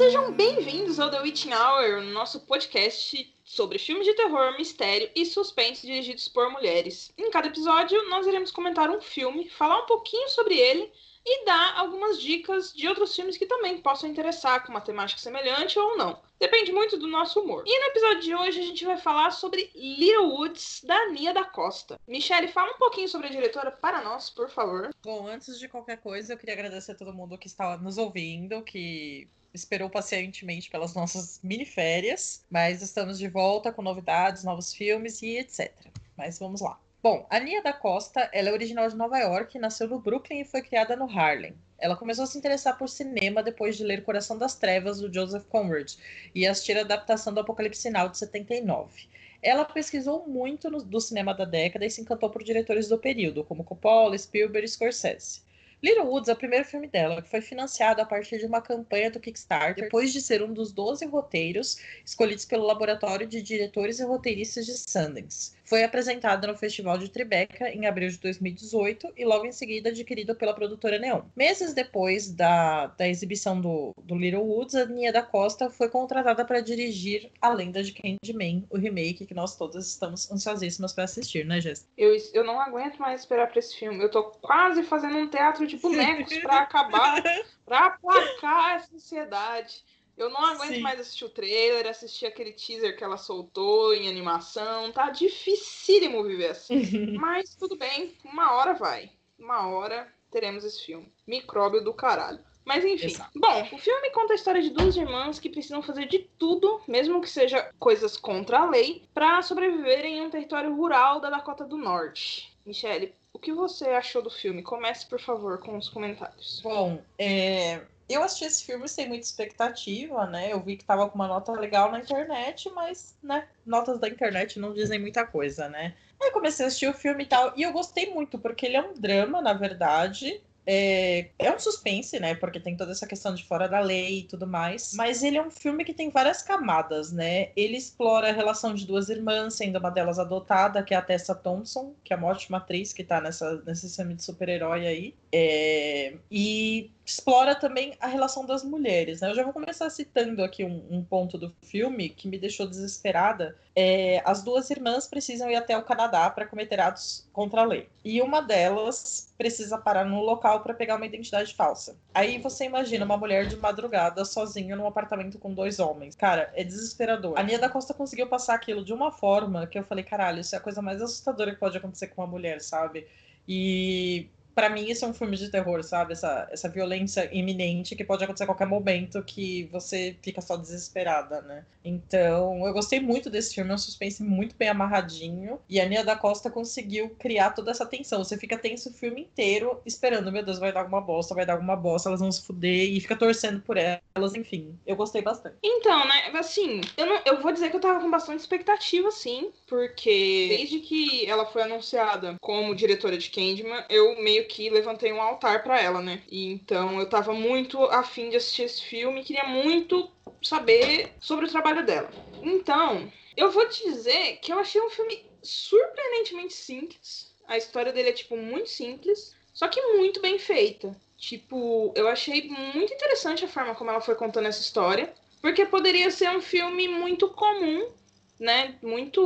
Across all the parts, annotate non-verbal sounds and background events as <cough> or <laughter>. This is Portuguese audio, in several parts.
Sejam bem-vindos ao The Witching Hour, nosso podcast sobre filmes de terror, mistério e suspense dirigidos por mulheres. Em cada episódio, nós iremos comentar um filme, falar um pouquinho sobre ele e dar algumas dicas de outros filmes que também possam interessar com uma temática semelhante ou não. Depende muito do nosso humor. E no episódio de hoje a gente vai falar sobre Little Woods, da Nia da Costa. Michelle, fala um pouquinho sobre a diretora para nós, por favor. Bom, antes de qualquer coisa, eu queria agradecer a todo mundo que está nos ouvindo, que esperou pacientemente pelas nossas mini férias, mas estamos de volta com novidades, novos filmes e etc. Mas vamos lá. Bom, a Nia da Costa, ela é original de Nova York, nasceu no Brooklyn e foi criada no Harlem. Ela começou a se interessar por cinema depois de ler Coração das Trevas, do Joseph Conrad, e assistir a adaptação do Apocalipse Sinal, de 79. Ela pesquisou muito no, do cinema da década e se encantou por diretores do período, como Coppola, Spielberg e Scorsese. Little Woods é o primeiro filme dela, que foi financiado a partir de uma campanha do Kickstarter, depois de ser um dos 12 roteiros escolhidos pelo Laboratório de Diretores e Roteiristas de Sundance. Foi apresentado no Festival de Tribeca em abril de 2018 e logo em seguida adquirido pela produtora Neon. Meses depois da, da exibição do, do Little Woods, a Nia da Costa foi contratada para dirigir A Lenda de Candyman, o remake que nós todas estamos ansiosíssimas para assistir, né, Jess? Eu, eu não aguento mais esperar para esse filme. Eu tô quase fazendo um teatro de bonecos para acabar, <laughs> para aplacar essa ansiedade. Eu não aguento Sim. mais assistir o trailer, assistir aquele teaser que ela soltou em animação. Tá dificílimo viver assim. <laughs> Mas tudo bem, uma hora vai. Uma hora teremos esse filme. Micróbio do caralho. Mas enfim. Exato. Bom, o filme conta a história de duas irmãs que precisam fazer de tudo, mesmo que seja coisas contra a lei, para sobreviverem em um território rural da Dakota do Norte. Michelle, o que você achou do filme? Comece, por favor, com os comentários. Bom, é, eu assisti esse filme sem muita expectativa, né? Eu vi que tava com uma nota legal na internet, mas, né, notas da internet não dizem muita coisa, né? Aí comecei a assistir o filme e tal, e eu gostei muito, porque ele é um drama, na verdade. É, é um suspense, né? Porque tem toda essa questão de fora da lei e tudo mais. Mas ele é um filme que tem várias camadas, né? Ele explora a relação de duas irmãs, sendo uma delas adotada, que é a Tessa Thompson, que é uma ótima atriz que tá nessa, nesse filme de super-herói aí. É, e explora também a relação das mulheres. Né? Eu já vou começar citando aqui um, um ponto do filme que me deixou desesperada. É, as duas irmãs precisam ir até o Canadá para cometer atos contra a lei. E uma delas precisa parar num local para pegar uma identidade falsa. Aí você imagina uma mulher de madrugada sozinha num apartamento com dois homens. Cara, é desesperador. A Nia da Costa conseguiu passar aquilo de uma forma que eu falei, caralho, isso é a coisa mais assustadora que pode acontecer com uma mulher, sabe? E para mim isso é um filme de terror, sabe? Essa, essa violência iminente que pode acontecer a qualquer momento que você fica só desesperada, né? Então, eu gostei muito desse filme, é um suspense muito bem amarradinho. E a Nia da Costa conseguiu criar toda essa tensão. Você fica tenso o filme inteiro, esperando, meu Deus, vai dar alguma bosta, vai dar alguma bosta, elas vão se fuder, e fica torcendo por elas, enfim. Eu gostei bastante. Então, né, assim, eu, não, eu vou dizer que eu tava com bastante expectativa, sim, porque desde que ela foi anunciada como diretora de Candyman, eu meio que levantei um altar para ela, né? E então eu tava muito afim de assistir esse filme, queria muito saber sobre o trabalho dela. Então, eu vou te dizer que eu achei um filme surpreendentemente simples. A história dele é, tipo, muito simples, só que muito bem feita. Tipo, eu achei muito interessante a forma como ela foi contando essa história, porque poderia ser um filme muito comum, né? Muito.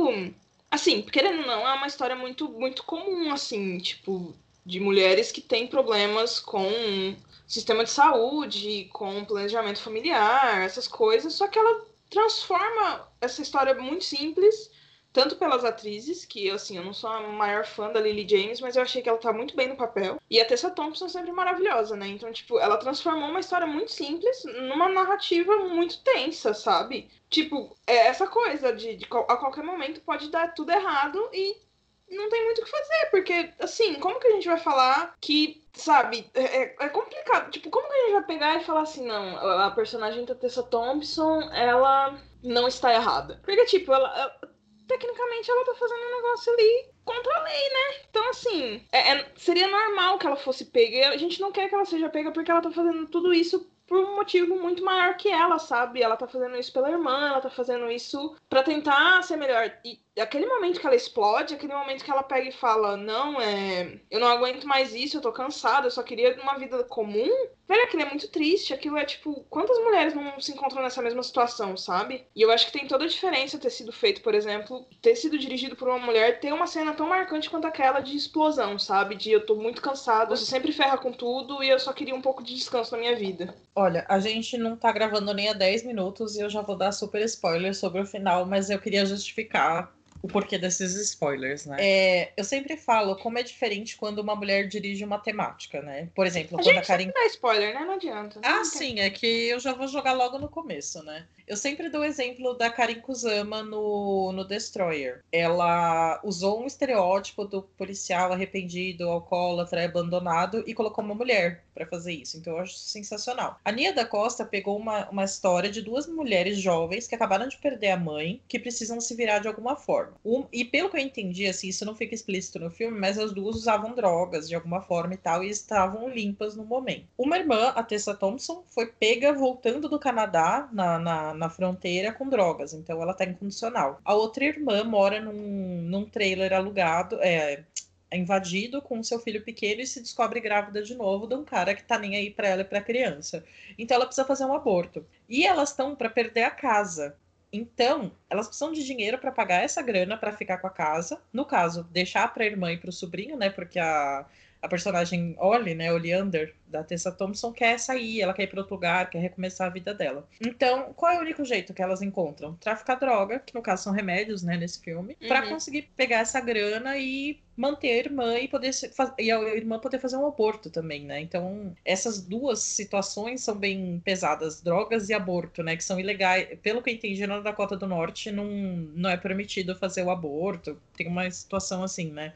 Assim, querendo ou não, é uma história muito, muito comum, assim, tipo, de mulheres que têm problemas com sistema de saúde, com planejamento familiar, essas coisas, só que ela transforma essa história muito simples, tanto pelas atrizes, que assim, eu não sou a maior fã da Lily James, mas eu achei que ela tá muito bem no papel. E a Tessa Thompson sempre maravilhosa, né? Então, tipo, ela transformou uma história muito simples numa narrativa muito tensa, sabe? Tipo, é essa coisa de, de a qualquer momento pode dar tudo errado e não tem muito o que fazer, porque, assim, como que a gente vai falar que, sabe, é, é, é complicado. Tipo, como que a gente vai pegar e falar assim, não, a personagem da Tessa Thompson, ela não está errada? Porque, tipo, ela, ela tecnicamente ela tá fazendo um negócio ali contra a lei, né? Então, assim, é, é, seria normal que ela fosse pega. E a gente não quer que ela seja pega porque ela tá fazendo tudo isso por um motivo muito maior que ela, sabe? Ela tá fazendo isso pela irmã, ela tá fazendo isso para tentar ser melhor. E aquele momento que ela explode, aquele momento que ela pega e fala: Não, é. Eu não aguento mais isso, eu tô cansada, eu só queria uma vida comum. Velho, aquilo é muito triste. Aquilo é tipo, quantas mulheres não se encontram nessa mesma situação, sabe? E eu acho que tem toda a diferença ter sido feito, por exemplo, ter sido dirigido por uma mulher, ter uma cena tão marcante quanto aquela de explosão, sabe? De eu tô muito cansado, você sempre ferra com tudo e eu só queria um pouco de descanso na minha vida. Olha, a gente não tá gravando nem há 10 minutos e eu já vou dar super spoiler sobre o final, mas eu queria justificar o porquê desses spoilers, né? É, eu sempre falo como é diferente quando uma mulher dirige uma temática, né? Por exemplo, a quando gente a Karin. Não dá spoiler, né? Não adianta. Ah, não sim, é que eu já vou jogar logo no começo, né? Eu sempre dou o exemplo da Karin Kusama no, no Destroyer. Ela usou um estereótipo do policial arrependido, alcoólatra, abandonado e colocou uma mulher para fazer isso. Então eu acho sensacional. A Nia da Costa pegou uma, uma história de duas mulheres jovens que acabaram de perder a mãe, que precisam se virar de alguma forma. Um, e pelo que eu entendi, assim, isso não fica explícito no filme, mas as duas usavam drogas de alguma forma e tal, e estavam limpas no momento. Uma irmã, a Tessa Thompson, foi pega voltando do Canadá na, na na fronteira com drogas, então ela tá incondicional. A outra irmã mora num, num trailer alugado, é, invadido com seu filho pequeno e se descobre grávida de novo de um cara que tá nem aí para ela e para criança. Então ela precisa fazer um aborto. E elas estão para perder a casa. Então, elas precisam de dinheiro para pagar essa grana para ficar com a casa. No caso, deixar para a irmã e para o sobrinho, né? Porque a a personagem Ollie, né, Oleander, da Tessa Thompson, quer sair, ela quer ir para outro lugar, quer recomeçar a vida dela. Então, qual é o único jeito que elas encontram? Traficar droga, que no caso são remédios, né, nesse filme, uhum. para conseguir pegar essa grana e manter a irmã e poder e a irmã poder fazer um aborto também, né? Então, essas duas situações são bem pesadas, drogas e aborto, né, que são ilegais. Pelo que eu entendi, na Dakota do Norte não, não é permitido fazer o aborto. Tem uma situação assim, né?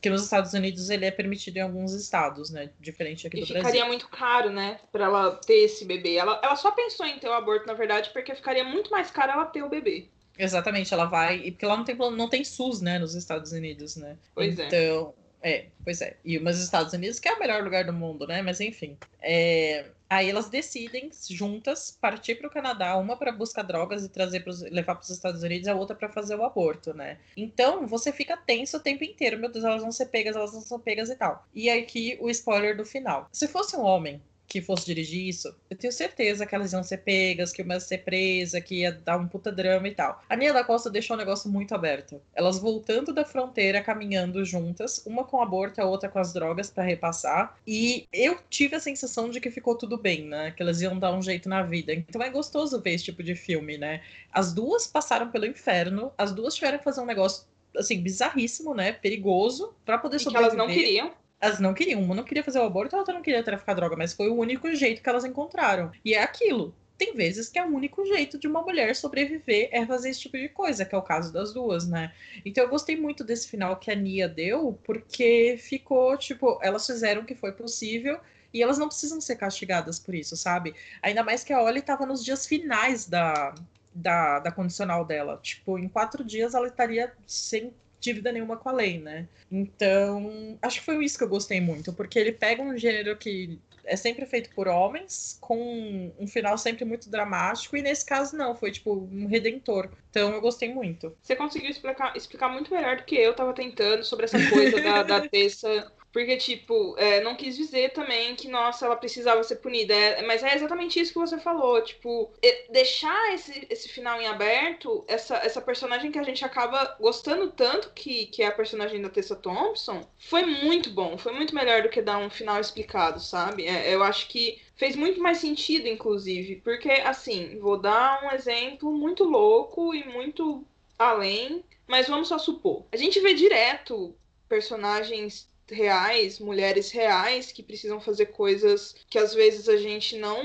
Que nos Estados Unidos ele é permitido em alguns estados, né? Diferente aqui e do Brasil. Brasil. ficaria muito caro, né? Pra ela ter esse bebê. Ela, ela só pensou em ter o aborto, na verdade, porque ficaria muito mais caro ela ter o bebê. Exatamente, ela vai. E porque lá não tem, não tem SUS, né? Nos Estados Unidos, né? Pois então, é. É, pois é. E os Estados Unidos, que é o melhor lugar do mundo, né? Mas enfim. É... Aí elas decidem juntas partir para o Canadá, uma para buscar drogas e trazer pros, levar para os Estados Unidos, a outra para fazer o aborto, né? Então você fica tenso o tempo inteiro, meu Deus, elas vão ser pegas, elas não são pegas e tal. E aqui o spoiler do final. Se fosse um homem que fosse dirigir isso, eu tenho certeza que elas iam ser pegas, que uma ia ser presa, que ia dar um puta drama e tal. A Nia da Costa deixou o negócio muito aberto. Elas voltando da fronteira, caminhando juntas, uma com aborto, a outra com as drogas para repassar. E eu tive a sensação de que ficou tudo bem, né? Que elas iam dar um jeito na vida. Então é gostoso ver esse tipo de filme, né? As duas passaram pelo inferno, as duas tiveram que fazer um negócio assim, bizarríssimo, né? Perigoso, para poder e sobreviver. Que elas não queriam. Elas não queriam. Uma não queria fazer o aborto, a outra não queria traficar droga, mas foi o único jeito que elas encontraram. E é aquilo. Tem vezes que é o único jeito de uma mulher sobreviver é fazer esse tipo de coisa, que é o caso das duas, né? Então eu gostei muito desse final que a Nia deu, porque ficou, tipo, elas fizeram o que foi possível e elas não precisam ser castigadas por isso, sabe? Ainda mais que a Ollie estava nos dias finais da, da, da condicional dela. Tipo, em quatro dias ela estaria sem dívida nenhuma com a lei, né? Então, acho que foi isso que eu gostei muito, porque ele pega um gênero que é sempre feito por homens, com um final sempre muito dramático, e nesse caso não, foi tipo um redentor. Então eu gostei muito. Você conseguiu explicar, explicar muito melhor do que eu tava tentando sobre essa coisa da, da <laughs> Tessa porque, tipo, é, não quis dizer também que, nossa, ela precisava ser punida. É, mas é exatamente isso que você falou. Tipo, deixar esse, esse final em aberto, essa, essa personagem que a gente acaba gostando tanto, que, que é a personagem da Tessa Thompson, foi muito bom. Foi muito melhor do que dar um final explicado, sabe? É, eu acho que fez muito mais sentido, inclusive. Porque, assim, vou dar um exemplo muito louco e muito além. Mas vamos só supor. A gente vê direto personagens reais, mulheres reais que precisam fazer coisas que às vezes a gente não.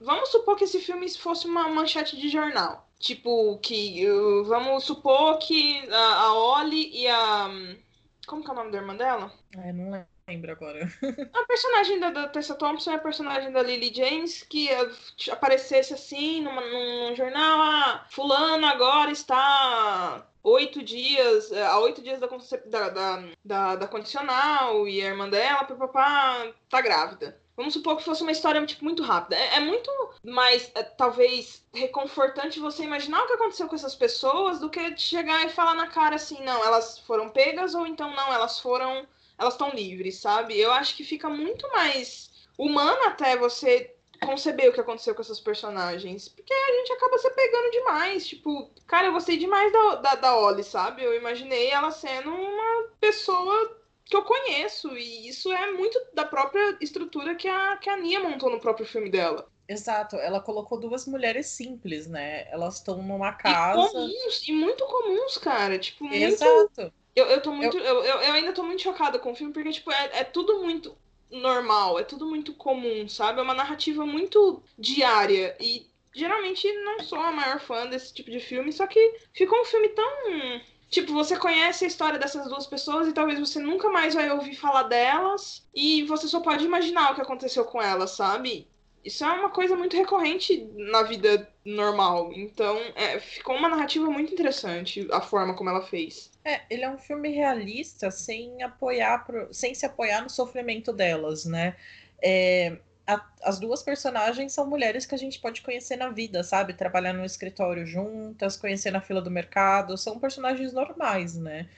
Vamos supor que esse filme fosse uma manchete de jornal. Tipo, que. Uh, vamos supor que a, a Oli e a. Como que é o nome da irmã dela? É, não lembro agora. <laughs> a personagem da, da, Tessa Thompson é a personagem da Lily James que uh, aparecesse assim numa, num, num jornal. Ah, fulano agora está oito dias, é, há oito dias da, da, da, da, da condicional e a irmã dela, papapá, tá grávida. Vamos supor que fosse uma história tipo, muito rápida. É, é muito mais, é, talvez, reconfortante você imaginar o que aconteceu com essas pessoas do que chegar e falar na cara assim, não, elas foram pegas ou então não, elas foram. Elas estão livres, sabe? Eu acho que fica muito mais humano até você conceber o que aconteceu com essas personagens. Porque a gente acaba se pegando demais. Tipo, cara, eu gostei demais da, da, da Ollie, sabe? Eu imaginei ela sendo uma pessoa que eu conheço. E isso é muito da própria estrutura que a, que a Nia montou no próprio filme dela. Exato, ela colocou duas mulheres simples, né? Elas estão numa casa. E comuns, e muito comuns, cara. Tipo, muito. Exato. Eu, eu tô muito. Eu... Eu, eu ainda tô muito chocada com o filme, porque, tipo, é, é tudo muito normal, é tudo muito comum, sabe? É uma narrativa muito diária. E geralmente não sou a maior fã desse tipo de filme, só que ficou um filme tão. Tipo, você conhece a história dessas duas pessoas e talvez você nunca mais vai ouvir falar delas e você só pode imaginar o que aconteceu com elas, sabe? Isso é uma coisa muito recorrente na vida normal. Então, é, ficou uma narrativa muito interessante a forma como ela fez. É, ele é um filme realista sem apoiar, pro, sem se apoiar no sofrimento delas, né? É, a, as duas personagens são mulheres que a gente pode conhecer na vida, sabe? Trabalhar no escritório juntas, conhecer na fila do mercado, são personagens normais, né?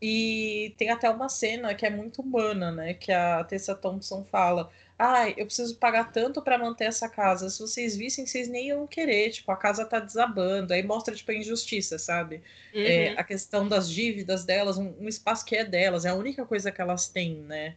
E tem até uma cena que é muito humana, né? Que a Tessa Thompson fala: Ai, eu preciso pagar tanto para manter essa casa. Se vocês vissem, vocês nem iam querer. Tipo, a casa tá desabando. Aí mostra, tipo, a injustiça, sabe? É, uhum. É, a questão das dívidas delas, um, um, espaço que é delas, é a única coisa que elas têm, né?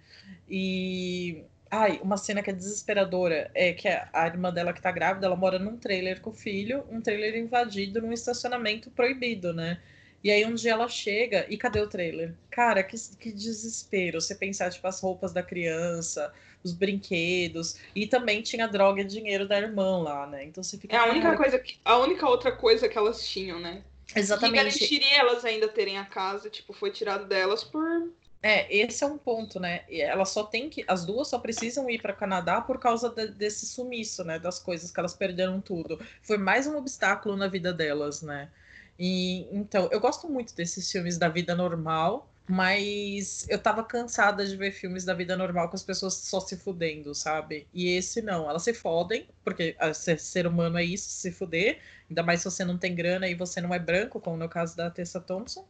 E. Ai, uma cena que é desesperadora é que a irmã dela que tá grávida, ela mora num trailer com o filho, um trailer invadido num estacionamento proibido, né? E aí um dia ela chega e cadê o trailer? Cara, que, que desespero. Você pensar, tipo, as roupas da criança, os brinquedos. E também tinha droga e dinheiro da irmã lá, né? Então você fica. É a única coisa que, A única outra coisa que elas tinham, né? Exatamente. Que garantiria elas ainda terem a casa, tipo, foi tirado delas por. É, esse é um ponto, né? Elas só tem que. As duas só precisam ir para Canadá por causa de, desse sumiço, né? Das coisas que elas perderam tudo. Foi mais um obstáculo na vida delas, né? E então, eu gosto muito desses filmes da vida normal, mas eu tava cansada de ver filmes da vida normal com as pessoas só se fudendo, sabe? E esse não, elas se fodem, porque ser, ser humano é isso, se fuder, ainda mais se você não tem grana e você não é branco, como no caso da Tessa Thompson.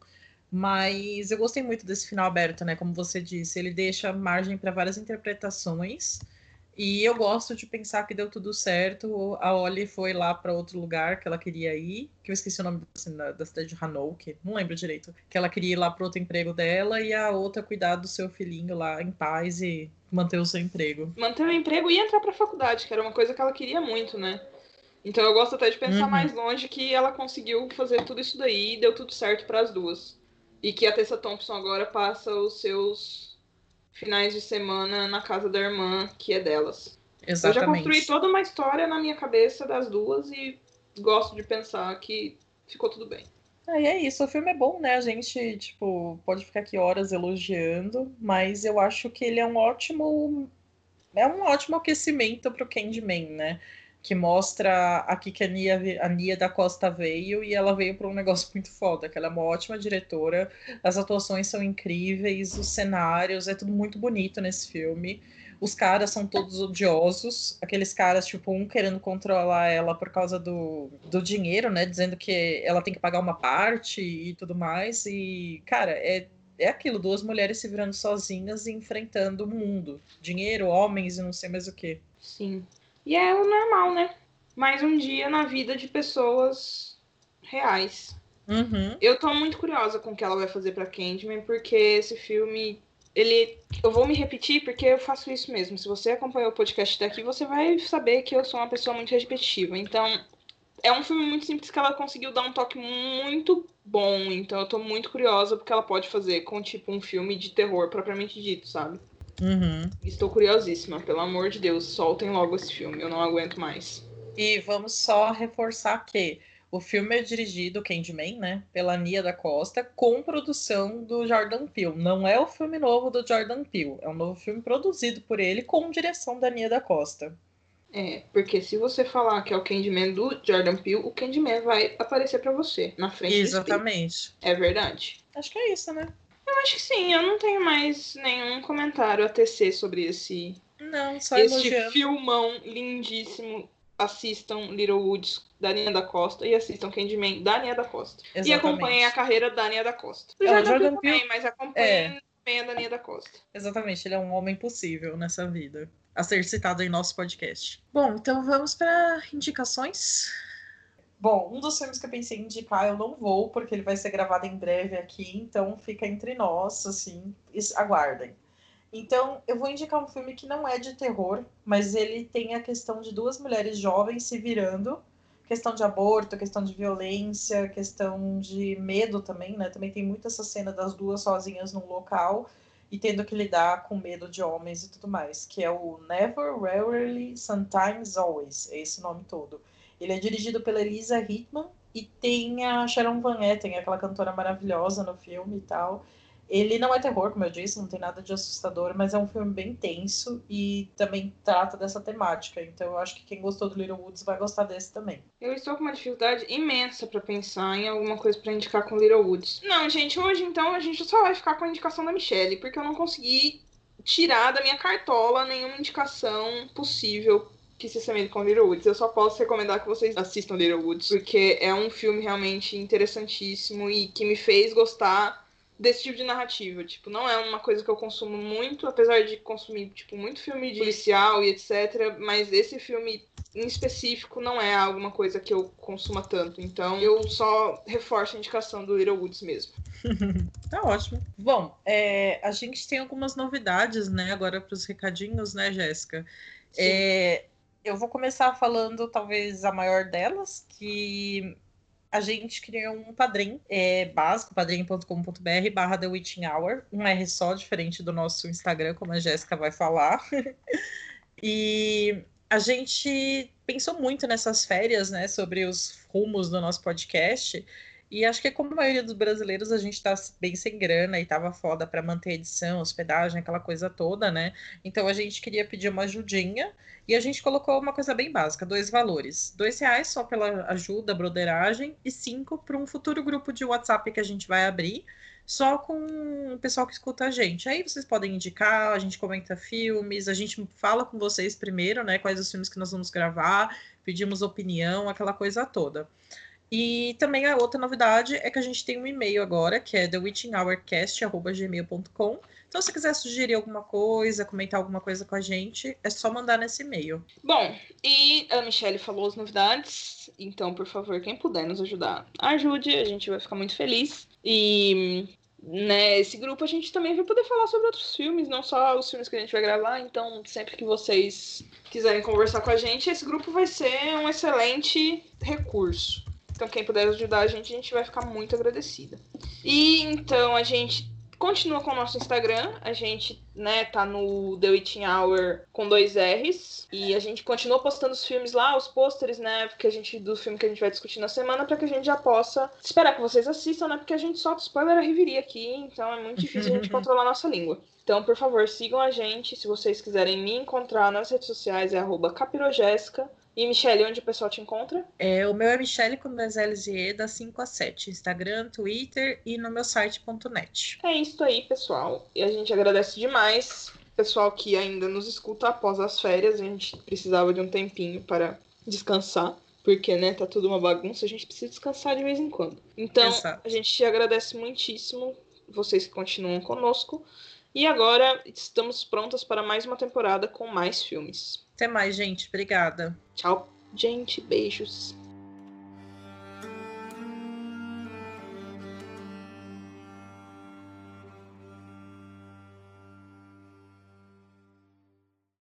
Mas eu gostei muito desse final aberto, né? Como você disse, ele deixa margem para várias interpretações. E eu gosto de pensar que deu tudo certo. A Ollie foi lá para outro lugar que ela queria ir, que eu esqueci o nome assim, da, da, cidade de Hanouk, não lembro direito. Que ela queria ir lá para outro emprego dela e a outra cuidar do seu filhinho lá em paz e manter o seu emprego. Manter o emprego e entrar para a faculdade, que era uma coisa que ela queria muito, né? Então eu gosto até de pensar uhum. mais longe que ela conseguiu fazer tudo isso daí e deu tudo certo para as duas. E que a Tessa Thompson agora passa os seus finais de semana na casa da irmã, que é delas. Exatamente. Eu já construí toda uma história na minha cabeça das duas e gosto de pensar que ficou tudo bem. É, é isso, o filme é bom, né? A gente, tipo, pode ficar aqui horas elogiando, mas eu acho que ele é um ótimo. É um ótimo aquecimento pro Candyman, né? Que mostra aqui que a Nia, a Nia da Costa veio e ela veio para um negócio <laughs> muito foda, que ela é uma ótima diretora, as atuações são incríveis, os cenários, é tudo muito bonito nesse filme. Os caras são todos odiosos, aqueles caras, tipo, um querendo controlar ela por causa do, do dinheiro, né? Dizendo que ela tem que pagar uma parte e tudo mais. E, cara, é, é aquilo, duas mulheres se virando sozinhas e enfrentando o mundo. Dinheiro, homens e não sei mais o que. Sim. E é o normal, né? Mais um dia na vida de pessoas reais. Uhum. Eu tô muito curiosa com o que ela vai fazer pra Candyman, porque esse filme. Ele. Eu vou me repetir porque eu faço isso mesmo. Se você acompanhou o podcast daqui, você vai saber que eu sou uma pessoa muito repetitiva. Então, é um filme muito simples que ela conseguiu dar um toque muito bom. Então, eu tô muito curiosa porque ela pode fazer com, tipo, um filme de terror propriamente dito, sabe? Uhum. Estou curiosíssima, pelo amor de Deus, soltem logo esse filme, eu não aguento mais. E vamos só reforçar que o filme é dirigido, Candyman, né, pela Nia da Costa, com produção do Jordan Peele. Não é o filme novo do Jordan Peele, é um novo filme produzido por ele com direção da Nia da Costa. É, porque se você falar que é o Candyman do Jordan Peele, o Candyman vai aparecer para você na frente Exatamente. É verdade. Acho que é isso, né? Eu acho que sim, eu não tenho mais nenhum comentário a tecer sobre esse. Não, só Este elogiando. filmão lindíssimo. Assistam Little Woods da Nia da Costa e assistam Candyman da Nia da Costa. Exatamente. E acompanhem a carreira da Nia da Costa. Do é, Jordan, Peele também, mas acompanhem é. também a da Nia da Costa. Exatamente, ele é um homem possível nessa vida. a ser citado em nosso podcast. Bom, então vamos para indicações. Bom, um dos filmes que eu pensei em indicar, eu não vou, porque ele vai ser gravado em breve aqui, então fica entre nós, assim, aguardem. Então, eu vou indicar um filme que não é de terror, mas ele tem a questão de duas mulheres jovens se virando, questão de aborto, questão de violência, questão de medo também, né? Também tem muito essa cena das duas sozinhas num local e tendo que lidar com medo de homens e tudo mais, que é o Never, Rarely, Sometimes, Always, é esse nome todo. Ele é dirigido pela Elisa Hittman e tem a Sharon Van Etten, aquela cantora maravilhosa no filme e tal. Ele não é terror, como eu disse, não tem nada de assustador, mas é um filme bem tenso e também trata dessa temática. Então eu acho que quem gostou do Little Woods vai gostar desse também. Eu estou com uma dificuldade imensa para pensar em alguma coisa para indicar com Little Woods. Não, gente, hoje então a gente só vai ficar com a indicação da Michelle, porque eu não consegui tirar da minha cartola nenhuma indicação possível que se assemelhe com Little Woods. Eu só posso recomendar que vocês assistam Little Woods, porque é um filme realmente interessantíssimo e que me fez gostar desse tipo de narrativa. Tipo, não é uma coisa que eu consumo muito, apesar de consumir, tipo, muito filme de policial e etc. Mas esse filme em específico não é alguma coisa que eu consuma tanto. Então eu só reforço a indicação do Little Woods mesmo. <laughs> tá ótimo. Bom, é, a gente tem algumas novidades, né, agora para os recadinhos, né, Jéssica? É, eu vou começar falando talvez a maior delas, que a gente criou um padrim é, básico, padrim.com.br barra The Witching Hour, um R só, diferente do nosso Instagram, como a Jéssica vai falar. <laughs> e a gente pensou muito nessas férias, né, sobre os rumos do nosso podcast, e acho que como a maioria dos brasileiros, a gente está bem sem grana e tava foda para manter a edição, hospedagem, aquela coisa toda, né? Então a gente queria pedir uma ajudinha e a gente colocou uma coisa bem básica, dois valores. Dois reais só pela ajuda, broderagem, e cinco para um futuro grupo de WhatsApp que a gente vai abrir, só com o pessoal que escuta a gente. Aí vocês podem indicar, a gente comenta filmes, a gente fala com vocês primeiro, né? Quais os filmes que nós vamos gravar, pedimos opinião, aquela coisa toda. E também a outra novidade é que a gente tem um e-mail agora, que é thewitchinghourcast.gmail.com. Então, se quiser sugerir alguma coisa, comentar alguma coisa com a gente, é só mandar nesse e-mail. Bom, e a Michelle falou as novidades, então, por favor, quem puder nos ajudar, ajude, a gente vai ficar muito feliz. E né, esse grupo a gente também vai poder falar sobre outros filmes, não só os filmes que a gente vai gravar. Então, sempre que vocês quiserem conversar com a gente, esse grupo vai ser um excelente recurso. Então, quem puder ajudar a gente, a gente vai ficar muito agradecida. E então a gente continua com o nosso Instagram. A gente, né, tá no The Witching Hour com dois R's. E a gente continua postando os filmes lá, os pôsteres, né? Porque a gente, do filme que a gente vai discutir na semana, para que a gente já possa esperar que vocês assistam, né? Porque a gente solta spoiler a reviria aqui, então é muito difícil a gente <laughs> controlar a nossa língua. Então, por favor, sigam a gente. Se vocês quiserem me encontrar nas redes sociais, é arroba capirojéssica. E Michelle, onde o pessoal te encontra? É, o meu é Michelle com dois L's e E, da 5 a 7. Instagram, Twitter e no meu site.net. É isso aí, pessoal. E a gente agradece demais. Pessoal que ainda nos escuta após as férias, a gente precisava de um tempinho para descansar. Porque, né, tá tudo uma bagunça, a gente precisa descansar de vez em quando. Então, Exato. a gente te agradece muitíssimo, vocês que continuam conosco. E agora estamos prontas para mais uma temporada com mais filmes. Até mais, gente. Obrigada. Tchau, gente. Beijos.